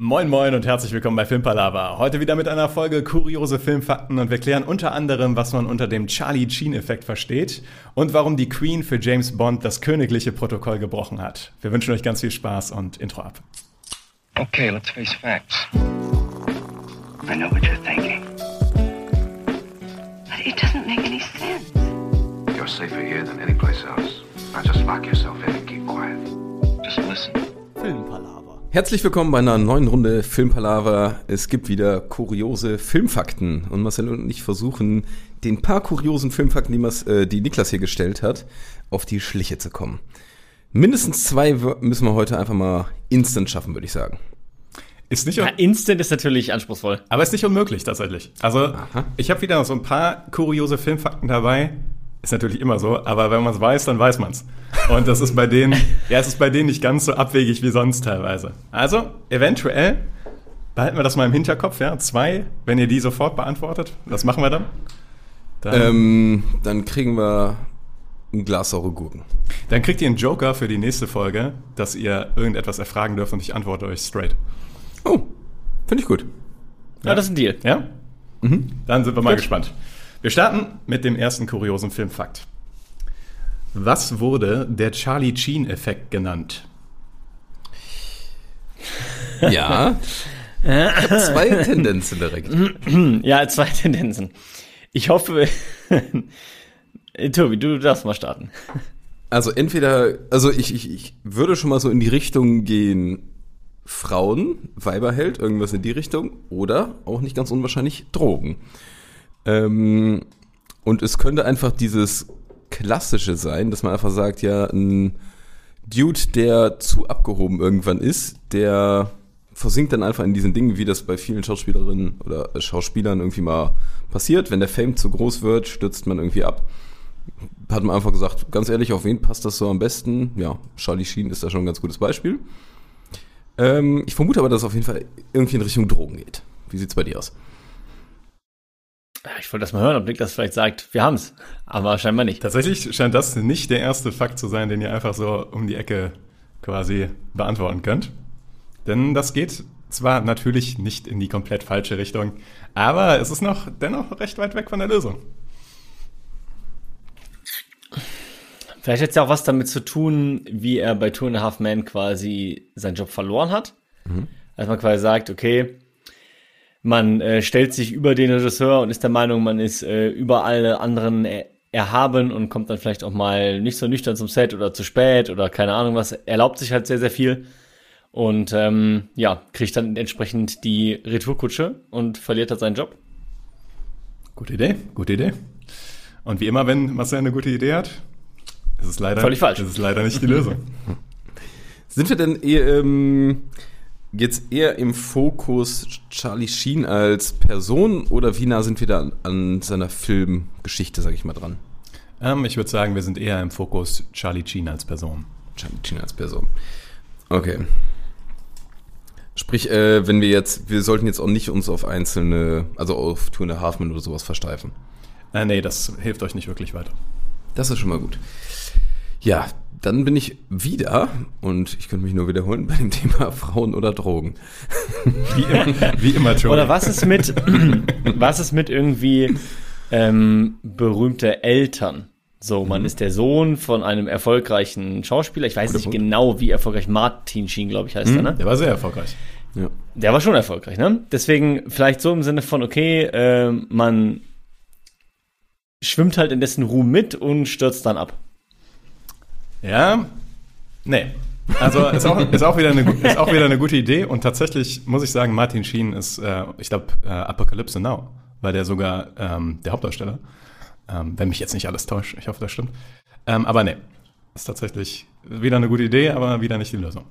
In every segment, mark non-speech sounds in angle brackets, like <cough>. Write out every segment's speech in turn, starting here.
Moin moin und herzlich willkommen bei Filmpalava. Heute wieder mit einer Folge kuriose Filmfakten und wir klären unter anderem, was man unter dem Charlie Sheen Effekt versteht und warum die Queen für James Bond das königliche Protokoll gebrochen hat. Wir wünschen euch ganz viel Spaß und Intro ab. Okay, let's face facts. I know what you're thinking. But it doesn't make any sense. You're safer here than any place else. Now just lock yourself in and keep quiet. Just listen. Filmpalava. Herzlich willkommen bei einer neuen Runde Filmpalaver. Es gibt wieder kuriose Filmfakten und Marcel und ich versuchen, den paar kuriosen Filmfakten, die, Mas, äh, die Niklas hier gestellt hat, auf die Schliche zu kommen. Mindestens zwei müssen wir heute einfach mal instant schaffen, würde ich sagen. Ist nicht, Ja, Instant ist natürlich anspruchsvoll. aber ist nicht unmöglich tatsächlich. Also ich habe wieder so ein paar kuriose Filmfakten dabei. Ist natürlich immer so, aber wenn man es weiß, dann weiß man es. Und das ist bei denen, <laughs> ja, es ist bei denen nicht ganz so abwegig wie sonst teilweise. Also, eventuell behalten wir das mal im Hinterkopf, ja. Zwei, wenn ihr die sofort beantwortet, was machen wir dann? Dann, Ähm, dann kriegen wir ein Glas saure Gurken. dann kriegt ihr einen Joker für die nächste Folge, dass ihr irgendetwas erfragen dürft und ich antworte euch straight. Oh, finde ich gut. Ja, das ist ein Deal. Ja? Dann sind wir mal Gut. gespannt. Wir starten mit dem ersten kuriosen Filmfakt. Was wurde der Charlie Sheen-Effekt genannt? <laughs> Ja. Zwei Tendenzen direkt. Ja, zwei Tendenzen. Ich hoffe, <laughs> Tobi, du darfst mal starten. Also entweder, also ich, ich, ich würde schon mal so in die Richtung gehen, Frauen, Weiberheld, irgendwas in die Richtung, oder auch nicht ganz unwahrscheinlich Drogen. Ähm, und es könnte einfach dieses Klassische sein, dass man einfach sagt, ja, ein Dude, der zu abgehoben irgendwann ist, der versinkt dann einfach in diesen Dingen, wie das bei vielen Schauspielerinnen oder Schauspielern irgendwie mal passiert. Wenn der Fame zu groß wird, stürzt man irgendwie ab hat man einfach gesagt, ganz ehrlich, auf wen passt das so am besten? Ja, Charlie Sheen ist da schon ein ganz gutes Beispiel. Ähm, ich vermute aber, dass es auf jeden Fall irgendwie in Richtung Drogen geht. Wie sieht's bei dir aus? Ich wollte das mal hören, ob Niklas vielleicht sagt, wir haben's. Aber scheinbar nicht. Tatsächlich scheint das nicht der erste Fakt zu sein, den ihr einfach so um die Ecke quasi beantworten könnt. Denn das geht zwar natürlich nicht in die komplett falsche Richtung, aber es ist noch dennoch recht weit weg von der Lösung. Vielleicht hat es ja auch was damit zu tun, wie er bei Two and a Half Men quasi seinen Job verloren hat. Dass man quasi sagt, okay, man äh, stellt sich über den Regisseur und ist der Meinung, man ist äh, über alle anderen er erhaben und kommt dann vielleicht auch mal nicht so nüchtern zum Set oder zu spät oder keine Ahnung was, erlaubt sich halt sehr, sehr viel und ähm, ja, kriegt dann entsprechend die Retourkutsche und verliert halt seinen Job. Gute Idee, gute Idee. Und wie immer, wenn Marcel eine gute Idee hat, ist es leider, Völlig falsch. Ist es leider nicht die Lösung. <laughs> Sind wir denn eher, ähm, jetzt eher im Fokus Charlie Sheen als Person oder wie nah sind wir da an, an seiner Filmgeschichte, sag ich mal, dran? ähm, ich würde sagen, wir sind eher im Fokus Charlie Sheen als Person. Charlie Sheen als Person. Okay. Sprich, äh, wenn wir jetzt, wir sollten jetzt auch nicht uns auf einzelne, also auf Two and a Half Men oder sowas versteifen. Äh, nee, das hilft euch nicht wirklich weiter. Das ist schon mal gut. Ja, dann bin ich wieder, und ich könnte mich nur wiederholen, bei dem Thema <laughs> Frauen oder Drogen. Wie immer, wie immer Joey. Oder was ist mit, <clears throat> was ist mit irgendwie ähm, berühmte Eltern? So, man ist der Sohn von einem erfolgreichen Schauspieler. Ich weiß nicht Punkt. genau, wie erfolgreich Martin Sheen, glaube ich, heißt er, ne? Der war sehr erfolgreich. Ja. Der war schon erfolgreich, ne? Deswegen vielleicht so im Sinne von, okay, ähm, man schwimmt halt in dessen Ruhm mit und stürzt dann ab. Ja, nee. Also ist auch, ist, auch wieder eine, ist auch wieder eine gute Idee und tatsächlich muss ich sagen, Martin Sheen ist, äh, ich glaube, äh, Apocalypse Now, war der sogar ähm, der Hauptdarsteller. Ähm, wenn mich jetzt nicht alles täuscht, ich hoffe, das stimmt. Ähm, aber nee, ist tatsächlich wieder eine gute Idee, aber wieder nicht die Lösung.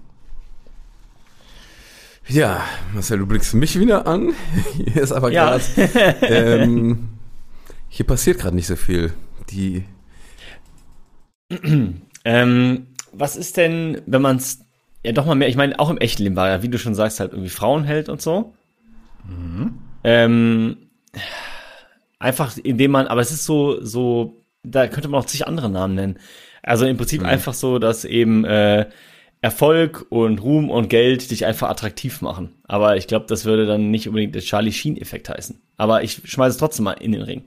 Ja, Marcel, du blickst mich wieder an. <laughs> Hier ist aber Ja. gerade, ähm, hier passiert gerade nicht so viel. Die, <clears throat> Ähm, was ist denn, wenn man es ja doch mal mehr, ich meine, auch im echten Leben war ja, wie du schon sagst, halt irgendwie Frauenheld und so. Ähm, einfach indem man, aber es ist so, so, da könnte man auch zig andere Namen nennen. Also im Prinzip einfach so, dass eben äh, Erfolg und Ruhm und Geld dich einfach attraktiv machen. Aber ich glaube, das würde dann nicht unbedingt der Charlie Sheen-Effekt heißen. Aber ich schmeiße es trotzdem mal in den Ring.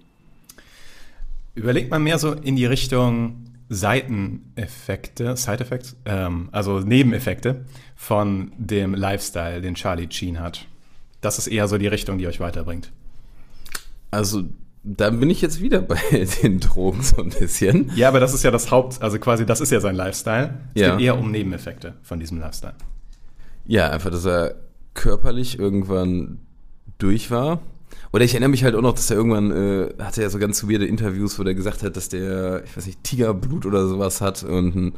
Überlegt man mehr so in die Richtung Seiteneffekte, Side-Effects, ähm, also Nebeneffekte von dem Lifestyle, den Charlie Sheen hat. Das ist eher so die Richtung, die euch weiterbringt. Also, da bin ich jetzt wieder <laughs> bei den Drogen so ein bisschen. Ja, aber das ist ja das Haupt, also quasi, das ist ja sein Lifestyle. Es Ja. geht eher um Nebeneffekte von diesem Lifestyle. Ja, einfach, dass er körperlich irgendwann durch war. Oder ich erinnere mich halt auch noch, dass er irgendwann, äh, hatte ja so ganz weirde Interviews, wo der gesagt hat, dass der, ich weiß nicht, Tigerblut oder sowas hat und ein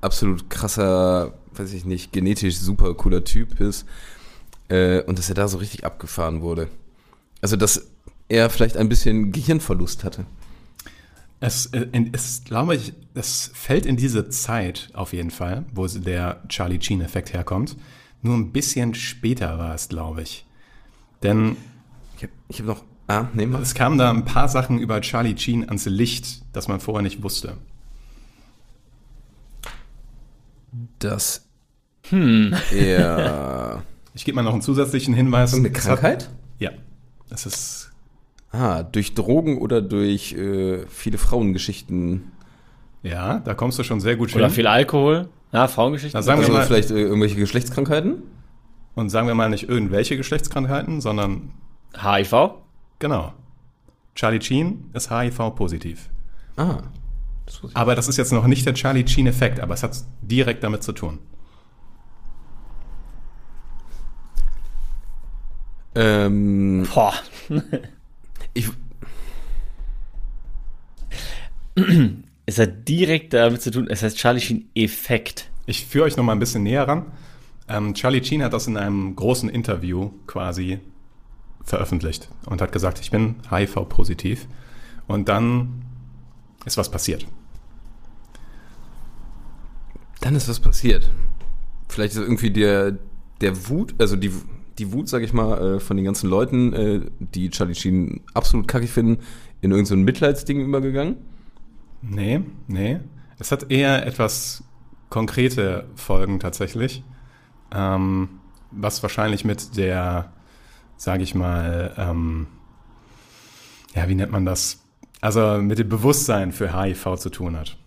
absolut krasser, weiß ich nicht, genetisch super cooler Typ ist. Äh, und dass er da so richtig abgefahren wurde. Also, dass er vielleicht ein bisschen Gehirnverlust hatte. Es, äh, es glaube ich, es fällt in diese Zeit auf jeden Fall, wo der Charlie Sheen-Effekt herkommt. Nur ein bisschen später war es, glaube ich. Denn Ich habe noch, ah, nee, mal. es kamen da ein paar Sachen über Charlie Sheen ans Licht, das man vorher nicht wusste. Das, hm. er, <laughs> Ich gebe mal noch einen zusätzlichen Hinweis. Es hat- Krankheit? Ja. Es ist, Ah, durch Drogen oder durch äh, viele Frauengeschichten. ja, da kommst du schon sehr gut Oder hin. viel Alkohol. Ja, Frauengeschichten. Na, sagen wir Also mal, vielleicht äh, irgendwelche Geschlechtskrankheiten? und sagen wir mal nicht irgendwelche Geschlechtskrankheiten, sondern HIV. genau. Charlie Sheen ist HIV-positiv. Ah. Das. Aber das ist jetzt noch nicht der Charlie Sheen-Effekt, aber es hat direkt damit zu tun. Ähm, Boah. <laughs> ich, <clears throat> Es hat direkt damit zu tun, es heißt Charlie Sheen Effekt. Ich führe euch noch mal ein bisschen näher ran. Ähm, Charlie Sheen hat das in einem großen Interview quasi veröffentlicht und hat gesagt, ich bin HIV-positiv. Und dann ist was passiert. dann ist was passiert. Vielleicht ist irgendwie der, der Wut, also die, die Wut, sag ich mal, äh, von den ganzen Leuten, äh, die Charlie Sheen absolut kackig finden, in irgendein so Mitleidsding übergegangen. Nee, nee. Es hat eher etwas konkrete Folgen tatsächlich, ähm, was wahrscheinlich mit der, sage ich mal, ähm, ja, wie nennt man das? Also mit dem Bewusstsein für HIV zu tun hat.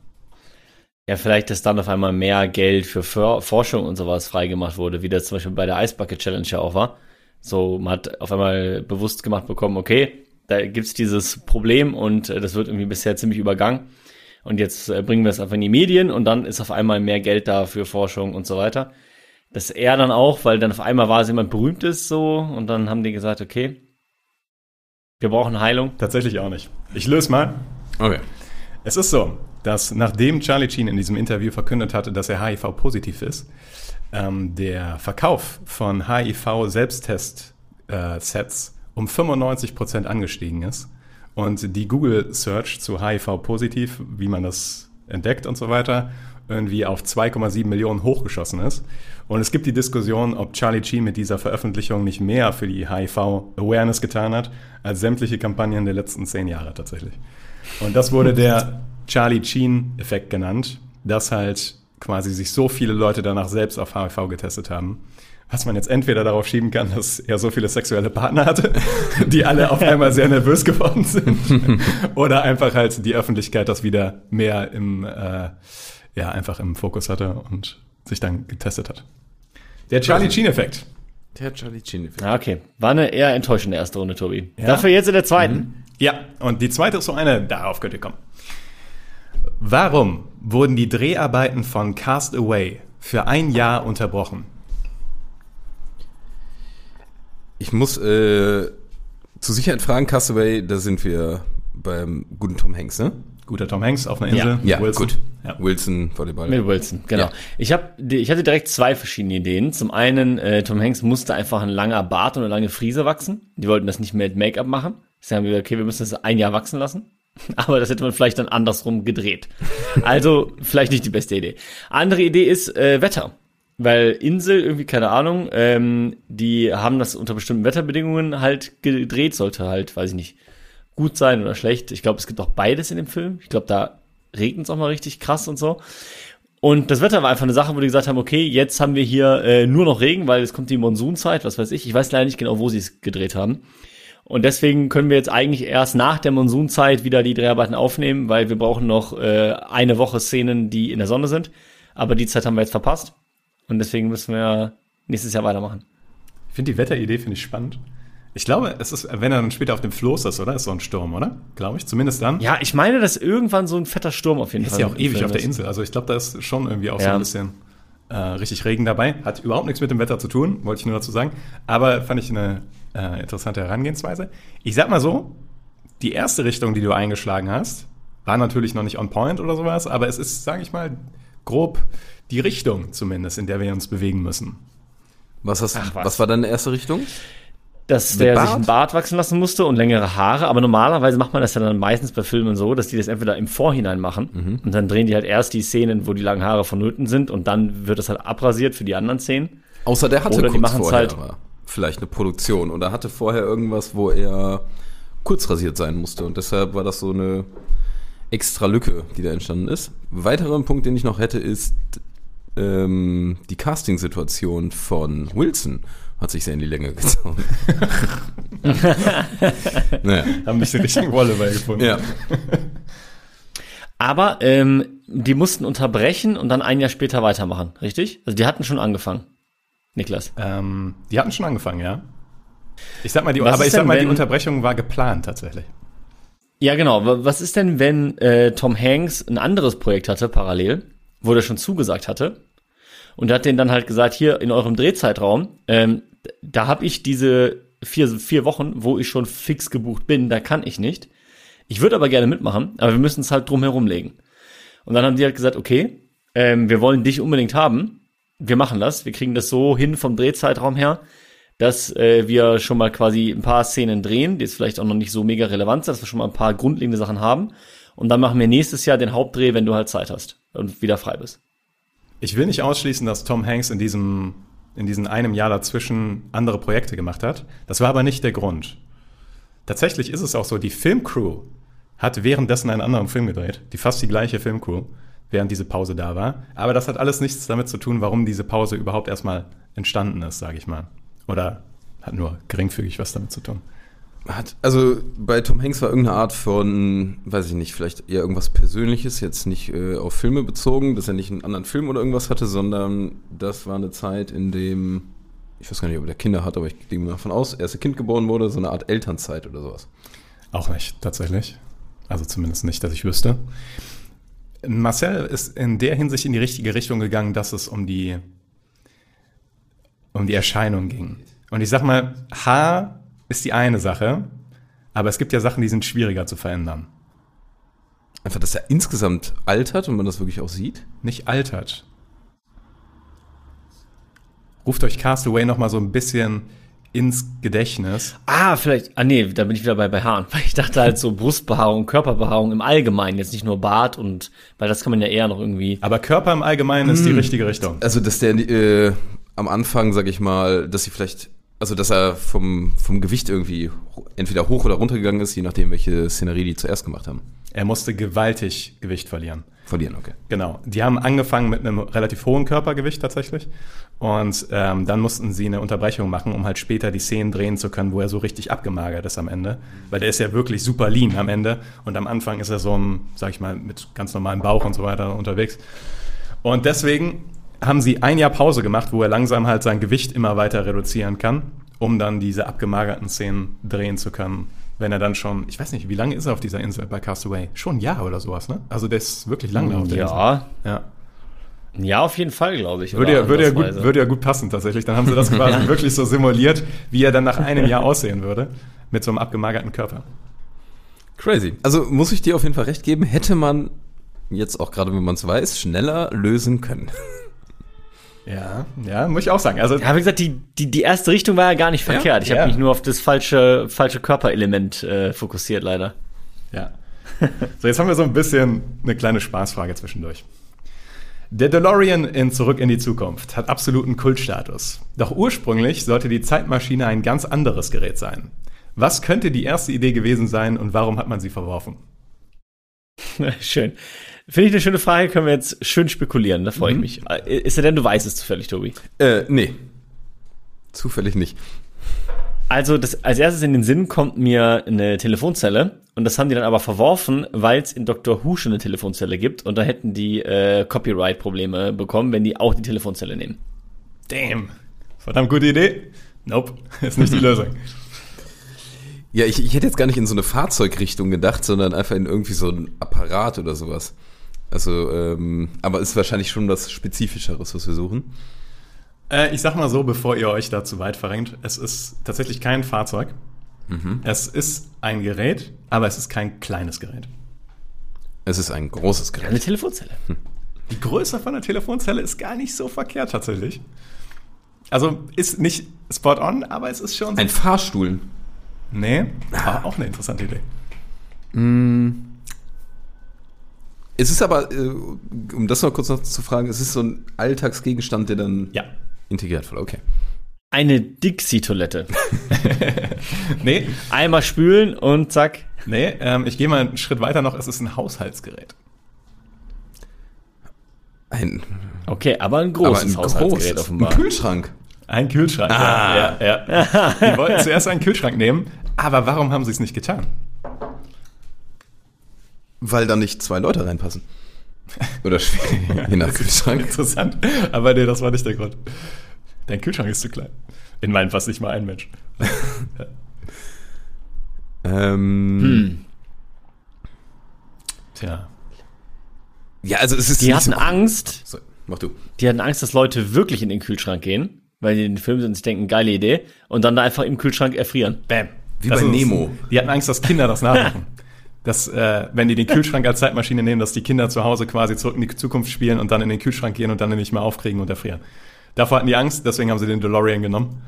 Ja, vielleicht, dass dann auf einmal mehr Geld für For Forschung und sowas freigemacht wurde, wie das zum Beispiel bei der Ice Bucket Challenge ja auch war. So, man hat auf einmal bewusst gemacht bekommen, okay, da gibt's dieses Problem und äh, das wird irgendwie bisher ziemlich übergangen. Und jetzt äh, bringen wir es einfach in die Medien und dann ist auf einmal mehr Geld da für Forschung und so weiter. Das er dann auch, weil dann auf einmal war es jemand berühmt ist so und dann haben die gesagt, okay, wir brauchen Heilung. Tatsächlich auch nicht. Ich löse mal. Okay. Es ist so, dass nachdem Charlie Sheen in diesem Interview verkündet hatte, dass er HIV-positiv ist, ähm, der Verkauf von HIV-Selbsttest-Sets um 95% angestiegen ist und die Google-Search zu HIV-positiv, wie man das entdeckt und so weiter, irgendwie auf 2,7 Millionen hochgeschossen ist. Und es gibt die Diskussion, ob Charlie Sheen mit dieser Veröffentlichung nicht mehr für die HIV-Awareness getan hat, als sämtliche Kampagnen der letzten zehn Jahre tatsächlich. Und das wurde der Charlie Sheen-Effekt genannt, dass halt quasi sich so viele Leute danach selbst auf HIV getestet haben. Was man jetzt entweder darauf schieben kann, dass er so viele sexuelle Partner hatte, <laughs> die alle auf einmal sehr nervös geworden sind. <laughs> Oder einfach halt die Öffentlichkeit das wieder mehr im, äh, ja, einfach im Fokus hatte und sich dann getestet hat. Der Charlie Sheen-Effekt. Der Charlie Sheen. Ja, okay. War eine eher enttäuschende erste Runde, Tobi. Ja? Dafür jetzt in der zweiten. Ja, und die zweite ist so eine, darauf könnt ihr kommen. Warum wurden die Dreharbeiten von Cast Away für ein Jahr unterbrochen? Ich muss äh, zur Sicherheit fragen, Castaway, da sind wir beim guten Tom Hanks, ne? Guter Tom Hanks auf einer Insel. Ja, Wilson. gut. Ja. Wilson, Volleyball. Mit Wilson, genau. Ja. Ich, hab, ich hatte direkt zwei verschiedene Ideen. Zum einen, äh, Tom Hanks musste einfach ein langer Bart und eine lange Frise wachsen. Die wollten das nicht mehr mit Make-up machen. Sie haben gesagt, okay, wir müssen das ein Jahr wachsen lassen. <laughs> Aber das hätte man vielleicht dann andersrum gedreht. Also vielleicht nicht die beste Idee. Andere Idee ist äh, Wetter. Weil Insel, irgendwie, keine Ahnung, ähm, die haben das unter bestimmten Wetterbedingungen halt gedreht, sollte halt, weiß ich nicht, gut sein oder schlecht. Ich glaube, es gibt auch beides in dem Film. Ich glaube, da regnet es auch mal richtig krass und so. Und das Wetter war einfach eine Sache, wo die gesagt haben, okay, jetzt haben wir hier äh, nur noch Regen, weil es kommt die Monsunzeit, was weiß ich. Ich weiß leider nicht genau, wo sie es gedreht haben. Und deswegen können wir jetzt eigentlich erst nach der Monsunzeit wieder die Dreharbeiten aufnehmen, weil wir brauchen noch äh, eine Woche Szenen, die in der Sonne sind. Aber die Zeit haben wir jetzt verpasst. Und deswegen müssen wir nächstes Jahr weitermachen. Ich finde die Wetteridee finde ich spannend. Ich glaube, es ist, wenn er dann später auf dem Floß ist, oder? Ist so ein Sturm, oder? Glaube ich. Zumindest dann. Ja, ich meine, dass irgendwann so ein fetter Sturm auf jeden ist Fall. ja auch ewig Film auf der ist. Insel. Also ich glaube, da ist schon irgendwie auch so Ja. ein bisschen äh, richtig Regen dabei. Hat überhaupt nichts mit dem Wetter zu tun, wollte ich nur dazu sagen. Aber fand ich eine äh, interessante Herangehensweise. Ich sag mal so, die erste Richtung, die du eingeschlagen hast, war natürlich noch nicht on point oder sowas, aber es ist, sage ich mal, grob die Richtung zumindest, in der wir uns bewegen müssen. Was, hast, Ach, was. was war deine erste Richtung? Dass Mit der sich Bart? einen Bart wachsen lassen musste und längere Haare, aber normalerweise macht man das ja dann meistens bei Filmen so, dass die das entweder im Vorhinein machen Mhm. und dann drehen die halt erst die Szenen, wo die langen Haare vonnöten sind und dann wird das halt abrasiert für die anderen Szenen. Außer der hatte Oder die kurz vorher halt- vielleicht eine Produktion oder hatte vorher irgendwas, wo er kurz rasiert sein musste und deshalb war das so eine extra Lücke, die da entstanden ist. Weiterer Punkt, den ich noch hätte, ist ähm, die Casting-Situation von Wilson hat sich sehr in die Länge gezogen. <laughs> naja. Haben nicht den richtigen Volleyball gefunden. Ja. Aber ähm, die mussten unterbrechen und dann ein Jahr später weitermachen, richtig? Also die hatten schon angefangen. Niklas. Ähm, die hatten schon angefangen, ja. Ich sag mal, die, Was aber ich sag denn, mal, die wenn- Unterbrechung war geplant tatsächlich. Ja, genau. Wa- Was ist denn, wenn äh, Tom Hanks ein anderes Projekt hatte, parallel, wo der schon zugesagt hatte? Und hat denen dann halt gesagt, hier in eurem Drehzeitraum, ähm, da habe ich diese vier, vier Wochen, wo ich schon fix gebucht bin, da kann ich nicht. Ich würde aber gerne mitmachen, aber wir müssen es halt drum herum legen. Und dann haben die halt gesagt, okay, ähm, wir wollen dich unbedingt haben. Wir machen das. Wir kriegen das so hin vom Drehzeitraum her, dass äh, wir schon mal quasi ein paar Szenen drehen, die jetzt vielleicht auch noch nicht so mega relevant sind, dass wir schon mal ein paar grundlegende Sachen haben. Und dann machen wir nächstes Jahr den Hauptdreh, wenn du halt Zeit hast und wieder frei bist. Ich will nicht ausschließen, dass Tom Hanks in diesem, in diesem einem Jahr dazwischen andere Projekte gemacht hat. Das war aber nicht der Grund. Tatsächlich ist es auch so, die Filmcrew hat währenddessen einen anderen Film gedreht, die fast die gleiche Filmcrew, während diese Pause da war. Aber das hat alles nichts damit zu tun, warum diese Pause überhaupt erstmal entstanden ist, sage ich mal. Oder hat nur geringfügig was damit zu tun. Hat, also bei Tom Hanks war irgendeine Art von, weiß ich nicht, vielleicht eher irgendwas Persönliches, jetzt nicht äh, auf Filme bezogen, dass er nicht einen anderen Film oder irgendwas hatte, sondern das war eine Zeit, in dem, ich weiß gar nicht, ob er Kinder hat, aber ich gehe mal davon aus, erste Kind geboren wurde, so eine Art Elternzeit oder sowas. Auch nicht, tatsächlich. Also zumindest nicht, dass ich wüsste. Marcel ist in der Hinsicht in die richtige Richtung gegangen, dass es um die, um die Erscheinung ging. Und ich sag mal, Haar ist die eine Sache, aber es gibt ja Sachen, die sind schwieriger zu verändern. Einfach, dass er insgesamt altert und man das wirklich auch sieht. Nicht altert. Ruft euch Castaway noch mal so ein bisschen ins Gedächtnis. Ah, vielleicht, ah nee, da bin ich wieder bei, bei Haaren, <laughs> weil ich dachte halt so Brustbehaarung, Körperbehaarung im Allgemeinen, jetzt nicht nur Bart und, weil das kann man ja eher noch irgendwie, Aber Körper im Allgemeinen ist die richtige Richtung. Also, dass der äh, am Anfang, sag ich mal, dass sie vielleicht, also dass er vom, vom Gewicht irgendwie entweder hoch oder runter gegangen ist, je nachdem, welche Szenerie die zuerst gemacht haben. Er musste gewaltig Gewicht verlieren. Verlieren, okay. Genau. Die haben angefangen mit einem relativ hohen Körpergewicht tatsächlich. Und ähm, dann mussten sie eine Unterbrechung machen, um halt später die Szenen drehen zu können, wo er so richtig abgemagert ist am Ende. Weil der ist ja wirklich super lean am Ende. Und am Anfang ist er so, ein, sag ich mal, mit ganz normalem Bauch und so weiter unterwegs. Und deswegen haben sie ein Jahr Pause gemacht, wo er langsam halt sein Gewicht immer weiter reduzieren kann, um dann diese abgemagerten Szenen drehen zu können. Wenn er dann schon, ich weiß nicht, wie lange ist er auf dieser Insel bei Castaway? Schon ein Jahr oder sowas, ne? Also der ist wirklich lange auf der Insel. ja, Ja. ja, auf jeden Fall, glaube ich. Würde ja, würde, ja gut, würde ja gut passen tatsächlich. Dann haben sie das quasi <laughs> <laughs> wirklich so simuliert, wie er dann nach einem Jahr aussehen würde. Mit so einem abgemagerten Körper. Crazy. Also muss ich dir auf jeden Fall recht geben, hätte man jetzt auch gerade, wenn man es weiß, schneller lösen können. Ja, ja, muss ich auch sagen. Also, Ja, wie gesagt, die, die, die erste Richtung war ja gar nicht verkehrt. Ich ja. habe mich nur auf das falsche, falsche Körperelement äh, fokussiert, leider. ja. <laughs> So, jetzt haben wir so ein bisschen eine kleine Spaßfrage zwischendurch. Der DeLorean in Zurück in die Zukunft hat absoluten Kultstatus. Doch ursprünglich sollte die Zeitmaschine ein ganz anderes Gerät sein. Was könnte die erste Idee gewesen sein und warum hat man sie verworfen? <laughs> Schön. Finde ich eine schöne Frage, können wir jetzt schön spekulieren, da freue ich mich. Äh, Ist er denn, du weißt es zufällig, Tobi? Äh, nee. Zufällig nicht. Also das, als erstes in den Sinn kommt mir eine Telefonzelle und das haben die dann aber verworfen, weil es in Dr. Who schon eine Telefonzelle gibt und da hätten die äh, Copyright-Probleme bekommen, wenn die auch die Telefonzelle nehmen. Damn. Verdammt gute Idee. Nope, <laughs> ist nicht die Lösung. Ja, ich, ich hätte jetzt gar nicht in so eine Fahrzeugrichtung gedacht, sondern einfach in irgendwie so ein Apparat oder sowas. Also, ähm, aber ist wahrscheinlich schon was Spezifischeres, was wir suchen. Äh, ich sag mal so, bevor ihr euch da zu weit verrenkt, es ist tatsächlich kein Fahrzeug. Es ist ein Gerät, aber es ist kein kleines Gerät. Es ist ein großes Eine Gerät. Telefonzelle. Die Größe von der Telefonzelle ist gar nicht so verkehrt tatsächlich. Also ist nicht spot on, aber es ist schon so. Ein Fahrstuhl. nee, aber auch eine interessante Idee. Es ist aber, äh, um das mal kurz noch zu fragen, es ist so ein Alltagsgegenstand, der dann Ja. integriert wird. Okay. Eine Dixie-Toilette. <laughs> Nee, Einmal spülen und zack. nee, ähm, ich gehe mal einen Schritt weiter noch. Es ist ein Haushaltsgerät. Ein, Okay, aber ein aber großes ein Haushaltsgerät ein offenbar. Kühlschrank. Ein Kühlschrank. Ah. Ja, ja, ja. <laughs> Die wollten zuerst einen Kühlschrank nehmen, aber warum haben sie es nicht getan? Weil da nicht zwei Leute reinpassen. Oder schwer, <laughs> je nach Kühlschrank. Interessant. Aber nee, das war nicht der Grund. Dein Kühlschrank ist zu klein. In meinem passt nicht mal ein Mensch. <laughs> Ähm, Tja. Ja, also es ist Die hatten so- Angst, So, mach du. die hatten Angst, dass Leute wirklich in den Kühlschrank gehen, weil die in den Film sind und sich denken, geile Idee, und dann da einfach im Kühlschrank erfrieren. Bam. Wie Das bei ist- Nemo. Die hatten Angst, dass Kinder das nachmachen. Dass, äh, wenn die den Kühlschrank als Zeitmaschine nehmen, dass die Kinder zu Hause quasi zurück in die Zukunft spielen und dann in den Kühlschrank gehen und dann nicht mehr aufkriegen und erfrieren. Davor hatten die Angst, deswegen haben sie den DeLorean genommen.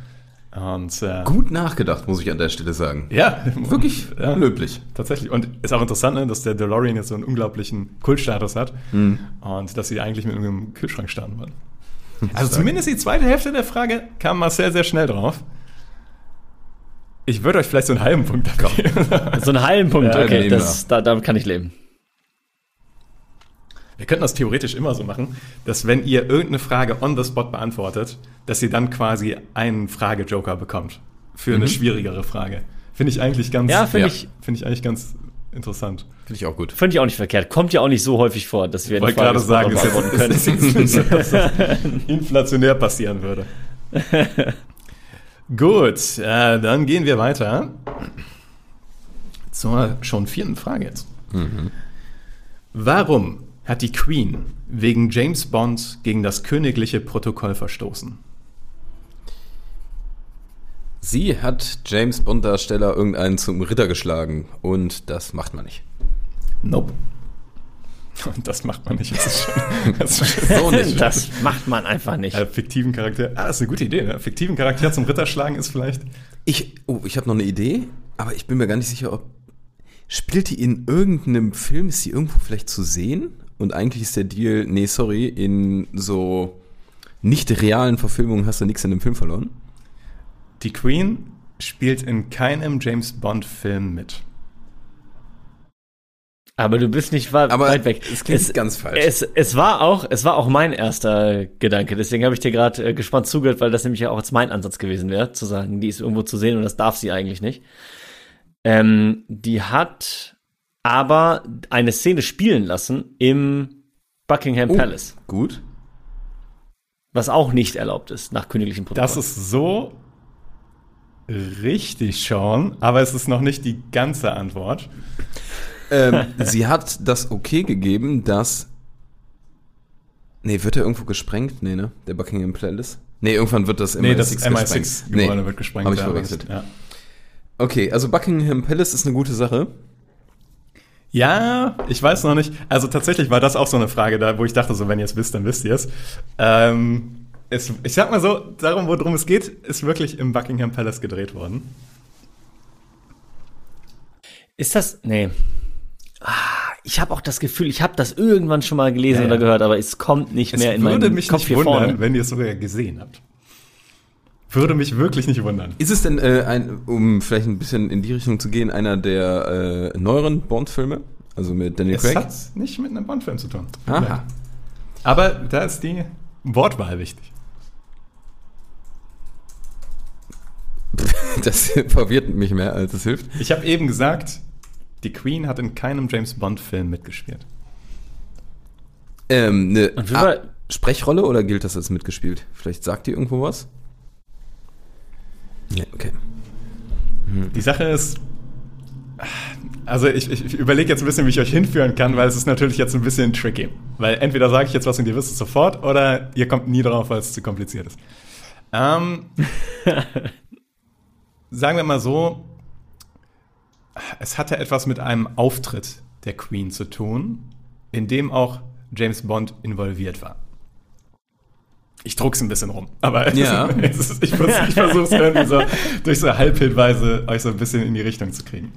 Und äh, Gut nachgedacht, muss ich an der Stelle sagen. ja, Wirklich <laughs> Ja. löblich. Tatsächlich. Und ist auch interessant, ne, dass der DeLorean jetzt so einen unglaublichen Kultstatus hat Mhm. und dass sie eigentlich mit einem Kühlschrank starten wollen. Also zumindest die zweite Hälfte der Frage kam Marcel sehr schnell drauf. Ich würde euch vielleicht so einen halben Punkt dafür geben. <laughs> So einen halben Punkt, Ja, okay, das, da, damit kann ich leben. Wir könnten das theoretisch immer so machen, dass wenn ihr irgendeine Frage on the spot beantwortet, dass ihr dann quasi einen Fragejoker bekommt für eine schwierigere Frage. Finde ich eigentlich ganz, Mhm. Ja, finde Ja. ich, finde ich eigentlich ganz interessant. Finde ich auch gut. finde ich auch nicht verkehrt. Kommt ja auch nicht so häufig vor, dass wir Ich wollte gerade sagen, es ist, ist dass das <laughs> inflationär passieren würde. <laughs> Gut, äh, dann gehen wir weiter zur schon vierten Frage jetzt. Warum hat die Queen wegen James Bond gegen das königliche Protokoll verstoßen? Sie hat James Bond-Darsteller irgendeinen zum Ritter geschlagen und das macht man nicht. Nope. Und das macht man nicht. Das ist schon, das ist schon So <laughs> nicht. Das macht man einfach nicht. äh, fiktiven Charakter. Ah, das ist eine gute Idee. Ne? Fiktiven Charakter zum Ritter schlagen ist vielleicht. Ich, oh, ich habe noch eine Idee, aber ich bin mir gar nicht sicher, ob. Spielt die in irgendeinem Film? Ist sie irgendwo vielleicht zu sehen? Und eigentlich ist der Deal, nee, sorry, in so nicht realen Verfilmungen hast du nichts in dem Film verloren. Die Queen spielt in keinem James Bond-Film mit. Aber du bist nicht wa- Aber weit weg. es klingt ganz falsch. Es, es war auch, es war auch mein erster Gedanke. Deswegen habe ich dir gerade äh, gespannt zugehört, weil das nämlich ja auch jetzt mein Ansatz gewesen wäre, zu sagen, die ist irgendwo zu sehen und das darf sie eigentlich nicht. Ähm, die hat aber eine Szene spielen lassen im Buckingham Oh, Palace, Gut. was auch nicht erlaubt ist nach königlichem Protokoll. Das ist so richtig schon, aber es ist noch nicht die ganze Antwort. Ähm, sie hat das okay gegeben, dass. Nee, wird er irgendwo gesprengt? Nee, ne? Der Buckingham Palace? Nee, irgendwann wird das MI6 Nee, das gesprengt. MI6-Gebäude wird gesprengt. Hab ich verwechselt. Ja. Okay, also Buckingham Palace ist eine gute Sache. ja, ich weiß noch nicht. Also tatsächlich war das auch so eine Frage da, wo ich dachte, so wenn ihr es wisst, dann wisst ihr es. Ähm, es. Ich sag mal so, darum, worum es geht, ist wirklich im Buckingham Palace gedreht worden. Ist das? Nee. Ah, ich habe auch das Gefühl, ich habe das irgendwann schon mal gelesen Ja, oder ja. gehört, aber es kommt nicht Es mehr in würde meinen mich Kopf nicht hier wundern, vorne. wenn ihr es sogar gesehen habt. Würde mich wirklich nicht wundern. Ist es denn, äh, ein, um vielleicht ein bisschen in die Richtung zu gehen, einer der äh, neueren Bond-Filme? Also mit Daniel Es Craig? hat nicht mit einem Bond-Film zu tun. Aha. Aber da ist die Wortwahl wichtig. <laughs> Das verwirrt mich mehr, als es hilft. Ich habe eben gesagt, die Queen hat in keinem James Bond-Film mitgespielt. Ähm, eine ah, Sprechrolle oder gilt das als mitgespielt? Vielleicht sagt die irgendwo was? Ja, okay. Die Sache ist, also ich, ich, ich überlege jetzt ein bisschen, wie ich euch hinführen kann, weil es ist natürlich jetzt ein bisschen tricky. Weil entweder sage ich jetzt was und ihr wisst es sofort oder ihr kommt nie drauf, weil es zu kompliziert ist. Ähm, <laughs> sagen wir mal so, es hatte etwas mit einem Auftritt der Queen zu tun, in dem auch James Bond involviert war. Ich druck's ein bisschen rum, aber <laughs> Ja. ist, ist, ich, vers- ich versuche es irgendwie so durch so Halbhilfweise euch so ein bisschen in die Richtung zu kriegen.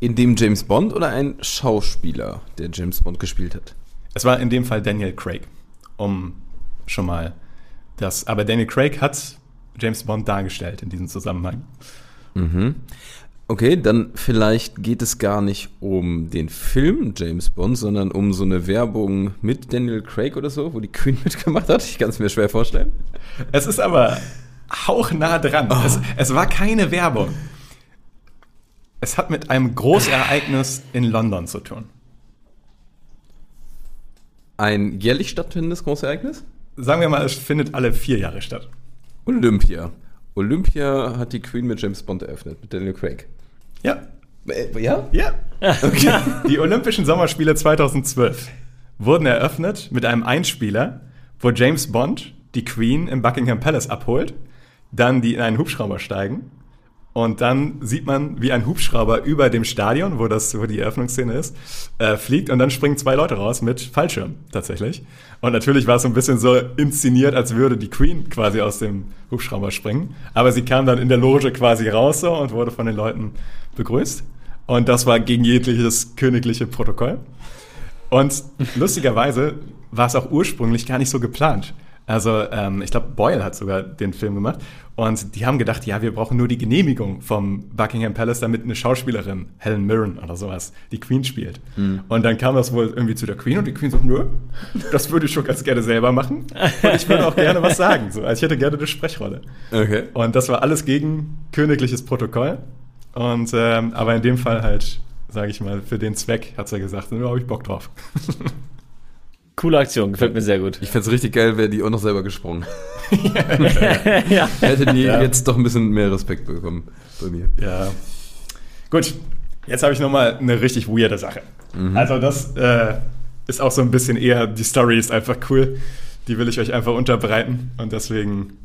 In dem James Bond oder ein Schauspieler, der James Bond gespielt hat? Es war in dem Fall Daniel Craig, um schon mal das. Aber Daniel Craig hat James Bond dargestellt in diesem Zusammenhang. Okay, dann vielleicht geht es gar nicht um den Film James Bond, sondern um so eine Werbung mit Daniel Craig oder so, wo die Queen <laughs> mitgemacht hat. Ich kann es mir schwer vorstellen. Es ist aber hauchnah dran. Es, es war keine Werbung. Es hat mit einem Großereignis in London zu tun. Ein jährlich stattfindendes Großereignis? Sagen wir mal, es findet alle vier Jahre statt. Olympia. Olympia hat die Queen mit James Bond eröffnet, mit Daniel Craig. Ja. Äh, ja? Ja. Okay. Die Olympischen Sommerspiele 2012 wurden eröffnet mit einem Einspieler, wo James Bond die Queen im Buckingham Palace abholt, dann die in einen Hubschrauber steigen und dann sieht man, wie ein Hubschrauber über dem Stadion, wo das, wo die Eröffnungsszene ist, äh, fliegt und dann springen zwei Leute raus mit Fallschirm tatsächlich. Und natürlich war es so ein bisschen so inszeniert, als würde die Queen quasi aus dem Hubschrauber springen. Aber sie kam dann in der Loge quasi raus so und wurde von den Leuten begrüßt. Und das war gegen jegliches königliche Protokoll. Und lustigerweise war es auch ursprünglich gar nicht so geplant. Also ähm, ich glaube, Boyle hat sogar den Film gemacht. Und die haben gedacht, ja, wir brauchen nur die Genehmigung vom Buckingham Palace, damit eine Schauspielerin, Helen Mirren oder sowas, die Queen spielt. Und dann kam das wohl irgendwie zu der Queen und die Queen so, nö, das würde ich schon ganz gerne selber machen. Und ich würde auch gerne was sagen. So, also ich hätte gerne eine Sprechrolle. Okay. Und das war alles gegen königliches Protokoll. Und ähm, aber in dem Fall halt, sage ich mal, für den Zweck hat sie gesagt, da habe ich Bock drauf. <laughs> Coole Aktion, gefällt mir sehr gut. Ich fände es richtig geil, wäre die auch noch selber gesprungen. <laughs> ja. <laughs> Hätte die Ja. jetzt doch ein bisschen mehr Respekt bekommen bei mir. Ja. Gut, jetzt habe ich noch mal eine richtig weirde Sache. Also das äh, ist auch so ein bisschen eher, die Story ist einfach cool. Die will ich euch einfach unterbreiten. Und deswegen,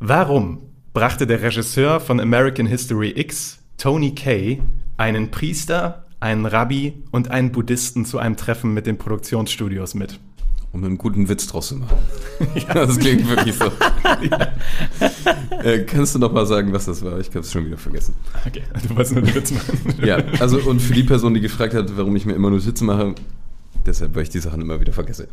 warum brachte der Regisseur von American History X, Tony Kay, einen Priester, einen Rabbi und einen Buddhisten zu einem Treffen mit den Produktionsstudios mit? Um einen guten Witz draus zu machen. <laughs> Das klingt wirklich so. <laughs> äh, kannst du noch mal sagen, was das war? Ich habe es schon wieder vergessen. Okay, du wolltest nur den Witz machen. <laughs> Ja, also und für die Person, die gefragt hat, warum ich mir immer Notizen mache, deshalb, weil ich die Sachen immer wieder vergesse.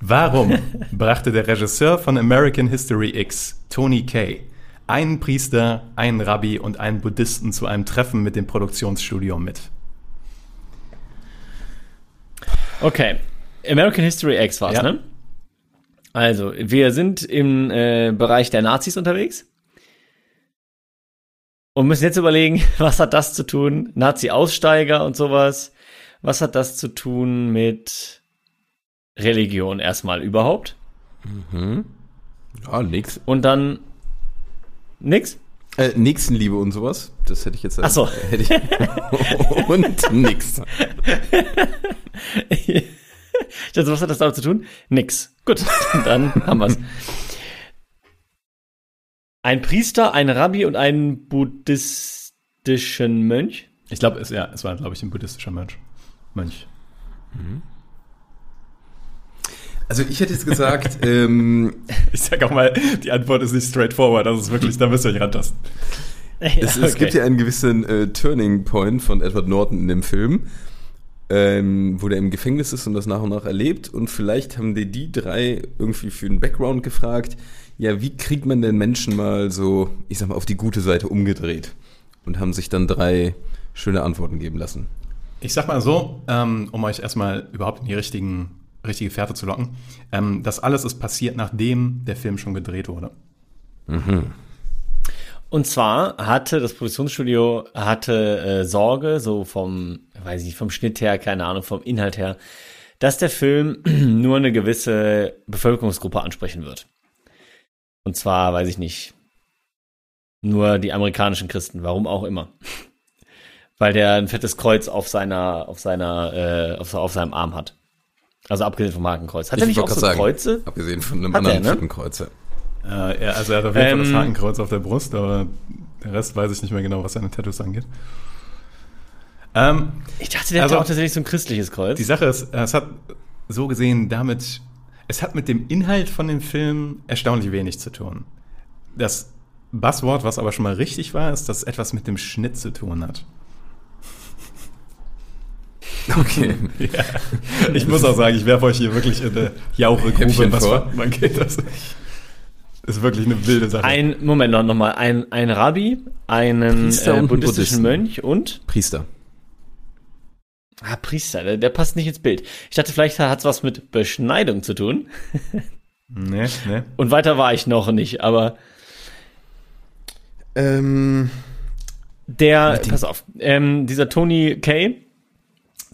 Warum brachte der Regisseur von American History X, Tony Kay, einen Priester, einen Rabbi und einen Buddhisten zu einem Treffen mit dem Produktionsstudio mit? Okay. American History X war's, Ja. ne? Also, wir sind im äh, Bereich der Nazis unterwegs. Und müssen jetzt überlegen, <laughs> was hat das zu tun? Nazi-Aussteiger und sowas. Was hat das zu tun mit Religion erstmal überhaupt? Ja, nix. Und dann nix? Äh, Nächstenliebe und sowas. Das hätte ich jetzt. Ach so. Hätte ich. <laughs> und nix. <laughs> Ich dachte, was hat das damit zu tun? Nix. Gut, <laughs> dann haben wir's. Ein Priester, ein Rabbi und ein buddhistischen Mönch. Ich glaube, es, ja, es war, glaube ich, ein buddhistischer Mönch. Mönch. Also ich hätte jetzt gesagt, <laughs> ähm, Ich sag auch mal, die Antwort ist nicht straightforward. Das ist wirklich, da müsst ihr euch rantasten. es, es <laughs> gibt ja einen gewissen äh, Turning Point von Edward Norton in dem Film, ähm, wo der im Gefängnis ist und das nach und nach erlebt. Und vielleicht haben die die drei irgendwie für den Background gefragt, ja, wie kriegt man denn Menschen mal so, ich sag mal, auf die gute Seite umgedreht? Und haben sich dann drei schöne Antworten geben lassen. Ich sag mal so, ähm, um euch erstmal überhaupt in die richtigen, richtige Fährte zu locken. Ähm, das alles ist passiert, nachdem der Film schon gedreht wurde. Und zwar hatte das Produktionsstudio hatte äh, Sorge, so vom, weiß ich nicht, vom Schnitt her, keine Ahnung, vom Inhalt her, dass der Film <clears throat> nur eine gewisse Bevölkerungsgruppe ansprechen wird. Und zwar, weiß ich nicht, nur die amerikanischen Christen, warum auch immer. <laughs> Weil der ein fettes Kreuz auf seiner, auf seiner, äh, auf, auf seinem Arm hat. Also abgesehen vom Hakenkreuz. Hat er nicht auch so gerade Kreuze? Abgesehen von einem Hat anderen er, ne? fetten Kreuz. Ja. Äh, also er hat auf jeden Fall Ähm, das Hakenkreuz auf der Brust, aber der Rest weiß ich nicht mehr genau, was seine Tattoos angeht. Ähm, Ich dachte, der Also- hatte auch tatsächlich so ein christliches Kreuz. die Sache ist, es hat so gesehen damit, es hat mit dem Inhalt von dem Film erstaunlich wenig zu tun. Das Buzzword, was aber schon mal richtig war, ist, dass es etwas mit dem Schnitt zu tun hat. <laughs> Okay. Ich muss auch sagen, ich werfe euch hier wirklich in eine Jauchegrube, was vor. man geht. Das ist wirklich eine wilde Sache. Ein, Moment noch, noch mal, ein, ein Rabbi, einen Priester äh, und ein buddhistischen. Mönch und Priester. ah, Priester, der, der passt nicht ins Bild. Ich dachte, vielleicht hat es was mit Beschneidung zu tun. <laughs> nee, nee. Und weiter war ich noch nicht, aber Ähm, der, pass auf, ähm, dieser Tony Kay,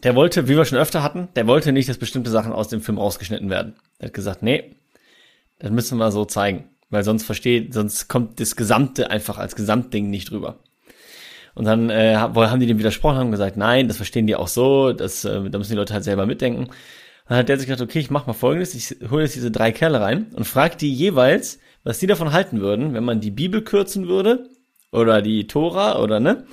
der wollte, wie wir schon öfter hatten, der wollte nicht, dass bestimmte Sachen aus dem Film rausgeschnitten werden. Er hat gesagt, nee, das müssen wir so zeigen, weil sonst versteht, sonst kommt das Gesamte einfach als Gesamtding nicht rüber. Und dann äh, haben die dem widersprochen, haben gesagt, nein, das verstehen die auch so, das, äh, da müssen die Leute halt selber mitdenken. Dann hat der sich gedacht, okay, ich mach mal folgendes, ich hole jetzt diese drei Kerle rein und frage die jeweils, was die davon halten würden, wenn man die Bibel kürzen würde oder die Tora oder ne? Und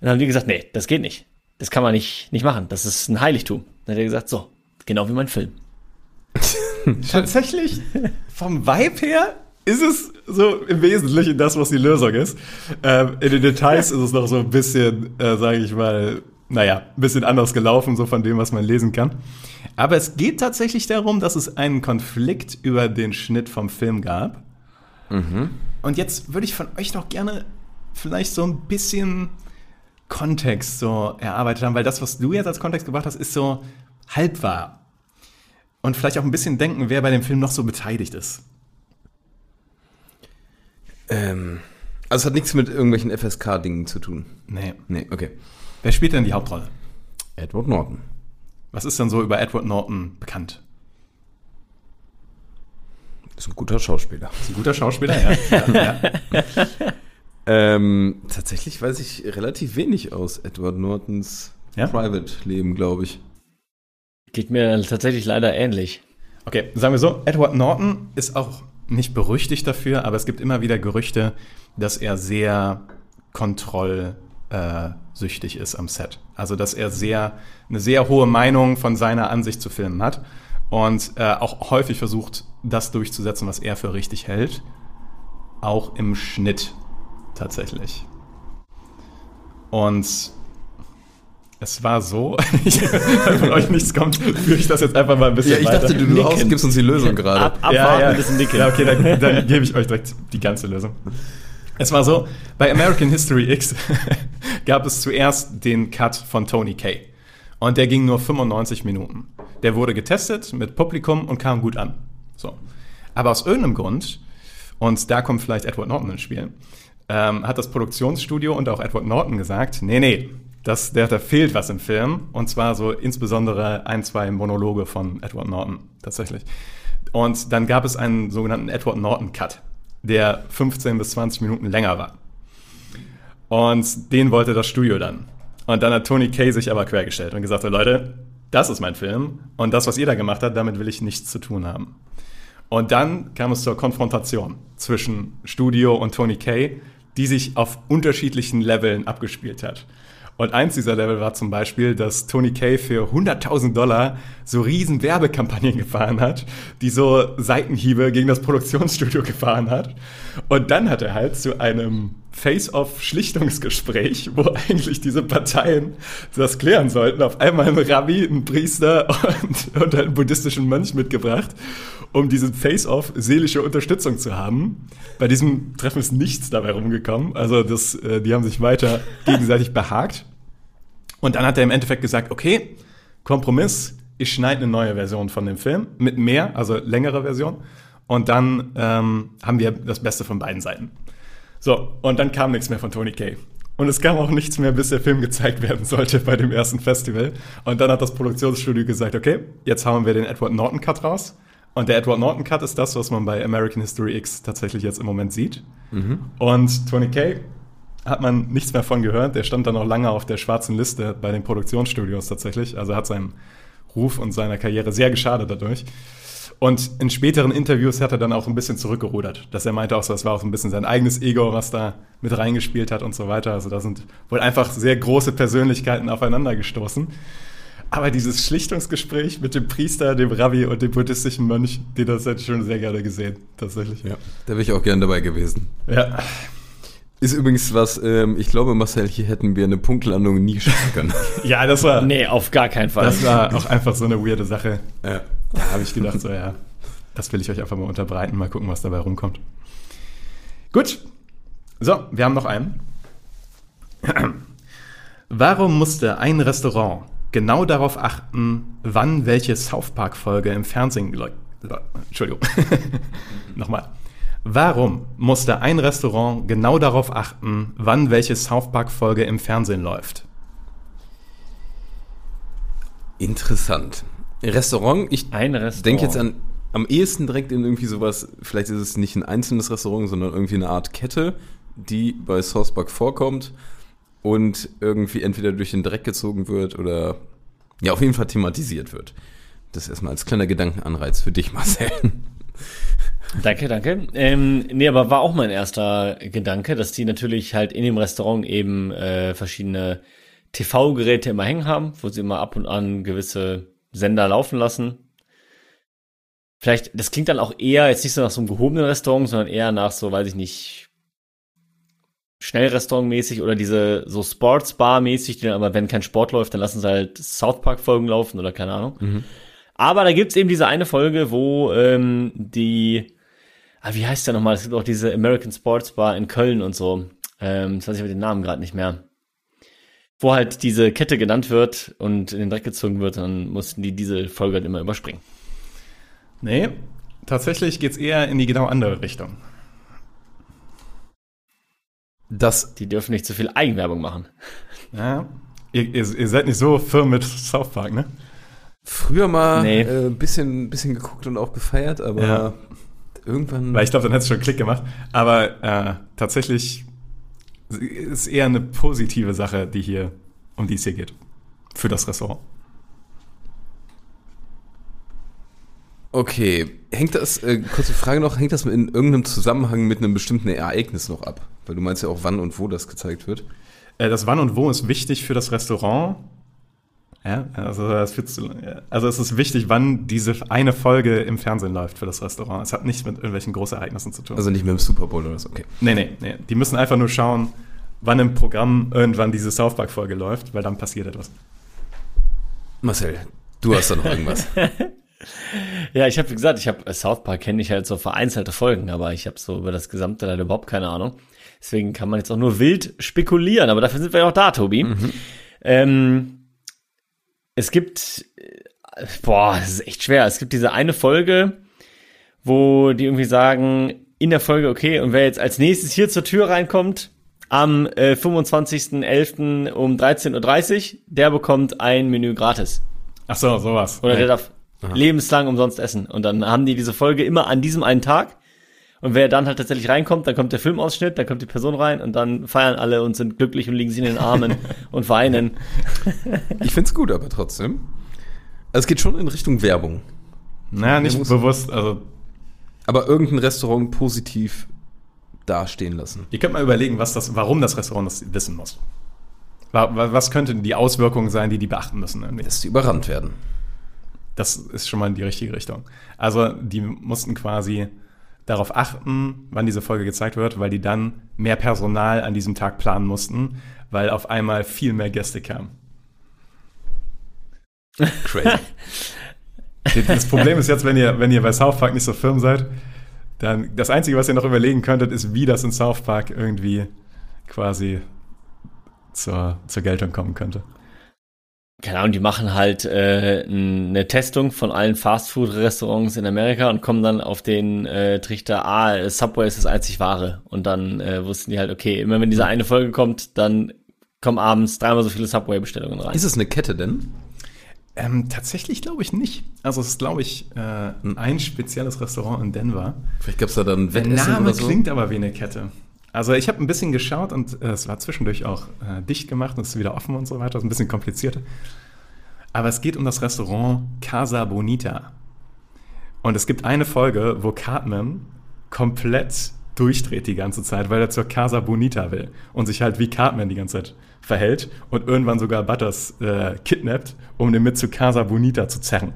dann haben die gesagt, nee, das geht nicht. Das kann man nicht, nicht machen. Das ist ein Heiligtum. Dann hat er gesagt, so, genau wie mein Film. <laughs> Tatsächlich, vom Vibe her ist es so im Wesentlichen das, was die Lösung ist. Ähm, in den Details ist es noch so ein bisschen, äh, sage ich mal, naja, ein bisschen anders gelaufen, so von dem, was man lesen kann. Aber es geht tatsächlich darum, dass es einen Konflikt über den Schnitt vom Film gab. Und jetzt würde ich von euch noch gerne vielleicht so ein bisschen Kontext so erarbeitet haben, weil das, was du jetzt als Kontext gebracht hast, ist so halb wahr. Und vielleicht auch ein bisschen denken, wer bei dem Film noch so beteiligt ist. Ähm, also es hat nichts mit irgendwelchen FSK-Dingen zu tun. Nee. Nee, okay. Wer spielt denn die Hauptrolle? Edward Norton. Was ist denn so über Edward Norton bekannt? Ist ein guter Schauspieler. Ist ein guter Schauspieler, ja. ja, ja. <laughs> Ähm, tatsächlich weiß ich relativ wenig aus Edward Nortons Ja? Private-Leben, glaube ich. Geht mir tatsächlich leider ähnlich. Okay, sagen wir so, Edward Norton ist auch nicht berüchtigt dafür, aber es gibt immer wieder Gerüchte, dass er sehr kontrollsüchtig ist am Set. Also, dass er sehr, eine sehr hohe Meinung von seiner Ansicht zu Filmen hat und äh, auch häufig versucht, das durchzusetzen, was er für richtig hält. Auch im Schnitt tatsächlich. Und es war so, <laughs> wenn von euch nichts kommt, führe ich das jetzt einfach mal ein bisschen Ja, ich weiter. dachte, du, du Nicken. haust, gibst uns die Lösung gerade. Ab, abwarten, ja, ja. ein Nicken. Ja, okay, dann, dann gebe ich euch direkt die ganze Lösung. Es war so, bei American History X <laughs> gab es zuerst den Cut von Tony Kay. Und der ging nur 95 Minuten. Der wurde getestet mit Publikum und kam gut an. So. Aber aus irgendeinem Grund, und da kommt vielleicht Edward Norton ins Spiel, ähm, hat das Produktionsstudio und auch Edward Norton gesagt, nee, nee, das, der, da fehlt was im Film. Und zwar so insbesondere ein, zwei Monologe von Edward Norton tatsächlich. Und dann gab es einen sogenannten Edward Norton Cut, der 15 bis 20 Minuten länger war. Und den wollte das Studio dann. Und dann hat Tony Kay sich aber quergestellt und gesagt, Leute, das ist mein Film und das, was ihr da gemacht habt, damit will ich nichts zu tun haben. Und dann kam es zur Konfrontation zwischen Studio und Tony Kay, die sich auf unterschiedlichen Leveln abgespielt hat. Und eins dieser Level war zum Beispiel, dass Tony Kay für 100.000 Dollar so riesen Werbekampagnen <laughs> gefahren hat, die so Seitenhiebe gegen das Produktionsstudio <laughs> gefahren hat. Und dann hat er halt zu einem Face-off-Schlichtungsgespräch, wo eigentlich diese Parteien das klären sollten, auf einmal einen Rabbi, einen Priester und, und einen buddhistischen Mönch mitgebracht, um diesen Face-off seelische Unterstützung zu haben. Bei diesem Treffen ist nichts dabei rumgekommen. Also das, äh, die haben sich weiter gegenseitig behagt. Und dann hat er im Endeffekt gesagt, okay, Kompromiss, ich schneide eine neue Version von dem Film mit mehr, also längere Version. Und dann ähm, haben wir das Beste von beiden Seiten. So, und dann kam nichts mehr von Tony Kay. Und es kam auch nichts mehr, bis der Film gezeigt werden sollte bei dem ersten Festival. Und dann hat das Produktionsstudio gesagt, okay, jetzt hauen wir den Edward Norton Cut raus. Und der Edward Norton Cut ist das, was man bei American History X tatsächlich jetzt im Moment sieht. Und Tony Kay hat man nichts mehr von gehört. Der stand dann noch lange auf der schwarzen Liste bei den Produktionsstudios tatsächlich. Also hat seinem Ruf und seiner Karriere sehr geschadet dadurch. Und in späteren Interviews hat er dann auch ein bisschen zurückgerudert. Dass er meinte auch so, das war auch ein bisschen sein eigenes Ego, was da mit reingespielt hat und so weiter. Also da sind wohl einfach sehr große Persönlichkeiten aufeinander gestoßen. Aber dieses Schlichtungsgespräch mit dem Priester, dem Rabbi und dem buddhistischen Mönch, die das hätte ich schon sehr gerne gesehen, tatsächlich. Ja, da wäre ich auch gern dabei gewesen. Ja. Ist übrigens was, ähm, ich glaube, Marcel, hier hätten wir eine Punktlandung nie schaffen können. <laughs> Ja, das war, Nee, auf gar keinen Fall. das war auch einfach so eine weirde Sache. ja. Da habe ich gedacht, so ja, das will ich euch einfach mal unterbreiten, mal gucken, was dabei rumkommt. Gut. So, wir haben noch einen. Warum musste ein Restaurant genau darauf achten, wann welche South Park-Folge im Fernsehen läuft? Entschuldigung. <laughs> Nochmal. Warum musste ein Restaurant genau darauf achten, wann welche South Park-Folge im Fernsehen läuft? Interessant. Restaurant, ich denke jetzt an am ehesten direkt in irgendwie sowas, vielleicht ist es nicht ein einzelnes Restaurant, sondern irgendwie eine Art Kette, die bei Park vorkommt und irgendwie entweder durch den Dreck gezogen wird oder ja, auf jeden Fall thematisiert wird. Das erstmal als kleiner Gedankenanreiz für dich, Marcel. <laughs> Danke, danke. Ähm, nee, aber war auch mein erster Gedanke, dass die natürlich halt in dem Restaurant eben äh, verschiedene TV-Geräte immer hängen haben, wo sie immer ab und an gewisse Sender laufen lassen. Vielleicht, das klingt dann auch eher jetzt nicht so nach so einem gehobenen Restaurant, sondern eher nach so, weiß ich nicht, Schnellrestaurant-mäßig oder diese so Sportsbar-mäßig, die dann aber, wenn kein Sport läuft, dann lassen sie halt South Park-Folgen laufen oder keine Ahnung. Aber da gibt's eben diese eine Folge, wo ähm, die, ah, wie heißt der nochmal? Es gibt auch diese American Sports Bar in Köln und so. Ähm, jetzt weiß ich aber den Namen gerade nicht mehr. Wo halt diese Kette genannt wird und in den Dreck gezogen wird, dann mussten die diese Folge halt immer überspringen. Nee, tatsächlich geht's eher in die genau andere Richtung. Das Die dürfen nicht zu viel Eigenwerbung machen. Ja. Ihr, ihr, ihr seid nicht so firm mit South Park, ne? früher mal Nee. äh, bisschen, bisschen geguckt und auch gefeiert, aber Ja. irgendwann. Weil ich glaube, dann hätte es schon einen Klick gemacht. Aber äh, tatsächlich ist eher eine positive Sache, die hier, um die es hier geht. Für das Restaurant. Okay, hängt das, äh, kurze Frage noch, hängt das in irgendeinem Zusammenhang mit einem bestimmten Ereignis noch ab? Weil du meinst ja auch, wann und wo das gezeigt wird. Äh, das Wann und Wo ist wichtig für das Restaurant. Ja, also, das führt zu, also es ist wichtig, wann diese eine Folge im Fernsehen läuft für das Restaurant. Es hat nichts mit irgendwelchen Großereignissen zu tun. Also nicht mit dem Super Bowl oder so, okay. nee, nee, nee. Die müssen einfach nur schauen, wann im Programm irgendwann diese South Park-Folge läuft, weil dann passiert etwas. Marcel, du hast da noch irgendwas. <laughs> Ja, ich habe wie gesagt, ich habe äh, South Park kenne ich halt so vereinzelte Folgen, aber ich habe so über das gesamte leider überhaupt keine Ahnung. Deswegen kann man jetzt auch nur wild spekulieren, aber dafür sind wir ja auch da, Tobi. Ähm, es gibt, boah, das ist echt schwer. Es gibt diese eine Folge, wo die irgendwie sagen, in der Folge, okay, und wer jetzt als nächstes hier zur Tür reinkommt, am äh, 25.11. um 13.30 Uhr, der bekommt ein Menü gratis. Ach so, sowas. Oder der darf lebenslang umsonst essen. Und dann haben die diese Folge immer an diesem einen Tag. Und wer dann halt tatsächlich reinkommt, dann kommt der Filmausschnitt, dann kommt die Person rein und dann feiern alle und sind glücklich und liegen sich in den Armen <laughs> und weinen. Ich find's gut, aber trotzdem. Also es geht schon in Richtung Werbung. Naja, nicht bewusst. Also, Aber irgendein Restaurant positiv dastehen lassen. ihr könnt mal überlegen, was das, warum das Restaurant das wissen muss. Wa- wa- Was könnten die Auswirkungen sein, die die beachten müssen? irgendwie? Dass die überrannt werden. Das ist schon mal in die richtige Richtung. Also, die mussten quasi darauf achten, wann diese Folge gezeigt wird, weil die dann mehr Personal an diesem Tag planen mussten, weil auf einmal viel mehr Gäste kamen. Crazy. <laughs> Das Problem ist jetzt, wenn ihr, wenn ihr bei South Park nicht so firm seid, dann das Einzige, was ihr noch überlegen könntet, ist, wie das in South Park irgendwie quasi zur, zur Geltung kommen könnte. Keine Ahnung, die machen halt äh, eine Testung von allen Fastfood-Restaurants in Amerika und kommen dann auf den äh, Trichter, ah, Subway ist das einzig wahre. Und dann äh, wussten die halt, okay, immer wenn diese eine Folge kommt, dann kommen abends dreimal so viele Subway-Bestellungen rein. Ist es eine Kette denn? Ähm, tatsächlich glaube ich nicht. Also es ist, glaube ich, äh, ein spezielles Restaurant in Denver. Vielleicht gab es da dann Der Wettessen Name oder so. klingt aber wie eine Kette. Also ich habe ein bisschen geschaut und äh, es war zwischendurch auch äh, dicht gemacht und es ist wieder offen und so weiter. Das ist ein bisschen komplizierter. Aber es geht um das Restaurant Casa Bonita. Und es gibt eine Folge, wo Cartman komplett durchdreht die ganze Zeit, weil er zur Casa Bonita will und sich halt wie Cartman die ganze Zeit verhält und irgendwann sogar Butters äh, kidnappt, um den mit zu Casa Bonita zu zerren.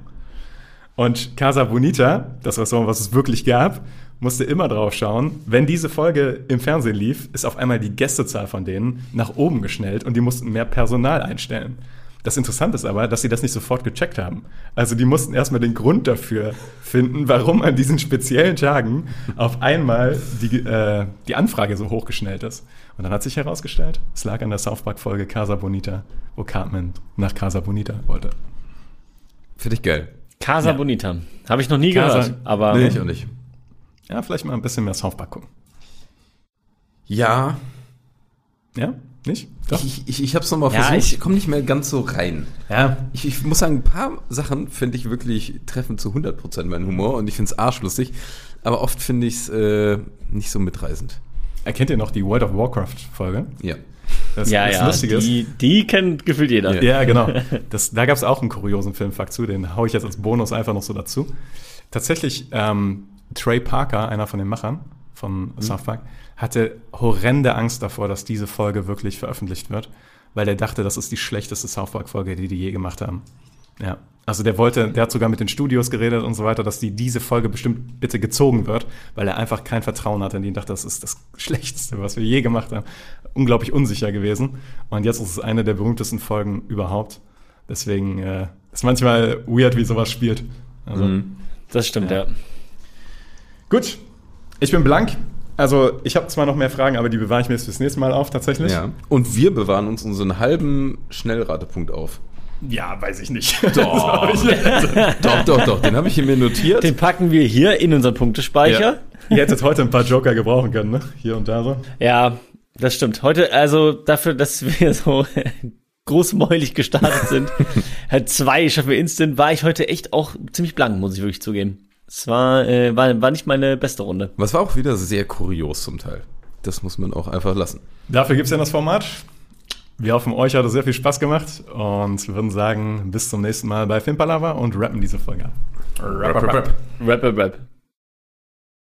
Und Casa Bonita, das Restaurant, was es wirklich gab, musste immer drauf schauen, wenn diese Folge im Fernsehen lief, ist auf einmal die Gästezahl von denen nach oben geschnellt und die mussten mehr Personal einstellen. Das Interessante ist aber, dass sie das nicht sofort gecheckt haben. Also die mussten erstmal den Grund dafür finden, warum an diesen speziellen Tagen auf einmal die, äh, die Anfrage so hochgeschnellt ist. Und dann hat sich herausgestellt, es lag an der South Park-Folge Casa Bonita, wo Cartman nach Casa Bonita wollte. Finde ich geil. Casa Ja. Bonita. Habe ich noch nie Casa- gehört, aber Nee, ich auch nicht. Ja, vielleicht mal ein bisschen mehr South Park gucken. Ja, Ja? Nicht? Doch? ich, ich, ich habe es nochmal Ja, versucht. ich- komme nicht mehr ganz so rein. Ja. Ich, ich muss sagen, ein paar Sachen finde ich wirklich treffen zu 100% meinen Humor und ich finde es arschlustig. Aber oft finde ich es äh, nicht so mitreißend. Erkennt ihr noch die World of Warcraft-Folge? Ja. Das, ja, das ja, Lustige ist- die, die kennt gefühlt jeder. Ja, genau. <laughs> Das, da gab es auch einen kuriosen Filmfakt zu, den hau ich jetzt als Bonus einfach noch so dazu. Tatsächlich, ähm, Trey Parker, einer von den Machern von South Park, hatte horrende Angst davor, dass diese Folge wirklich veröffentlicht wird, weil er dachte, das ist die schlechteste South Park-Folge, die die je gemacht haben. Ja. Also der wollte, der hat sogar mit den Studios geredet und so weiter, dass die diese Folge bestimmt bitte gezogen wird, weil er einfach kein Vertrauen hatte in die und dachte, das ist das Schlechteste, was wir je gemacht haben. Unglaublich unsicher gewesen. Und jetzt ist es eine der berühmtesten Folgen überhaupt. Deswegen äh, ist manchmal weird, wie sowas spielt. Also, Das stimmt, Ja. ja. Gut, ich bin blank. Also ich habe zwar noch mehr Fragen, aber die bewahre ich mir jetzt fürs nächste Mal auf, tatsächlich. ja. Und wir bewahren uns unseren halben Schnellratepunkt auf. Ja, weiß ich nicht. Doch. <laughs> doch, doch, doch. Den habe ich hier mir notiert. Den packen wir hier in unseren Punktespeicher. Ihr hättet heute ein paar Joker gebrauchen können, ne? Hier und da so. Ja, das stimmt. Heute, also dafür, dass wir so <laughs> großmäulig gestartet sind, <laughs> halt zwei schaffen wir instant, war ich heute echt auch ziemlich blank, muss ich wirklich zugeben. Es war, äh, war, war nicht meine beste Runde. Was war auch wieder sehr kurios zum Teil. Das muss man auch einfach lassen. Dafür gibt's ja das Format. Wir hoffen, euch hat es sehr viel Spaß gemacht und würden sagen, bis zum nächsten Mal bei Filmpalava und rappen diese Folge ab. Rap, rap, rap. Rap, rap, rap.